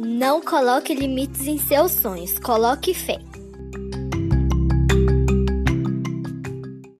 Não coloque limites em seus sonhos, coloque fé.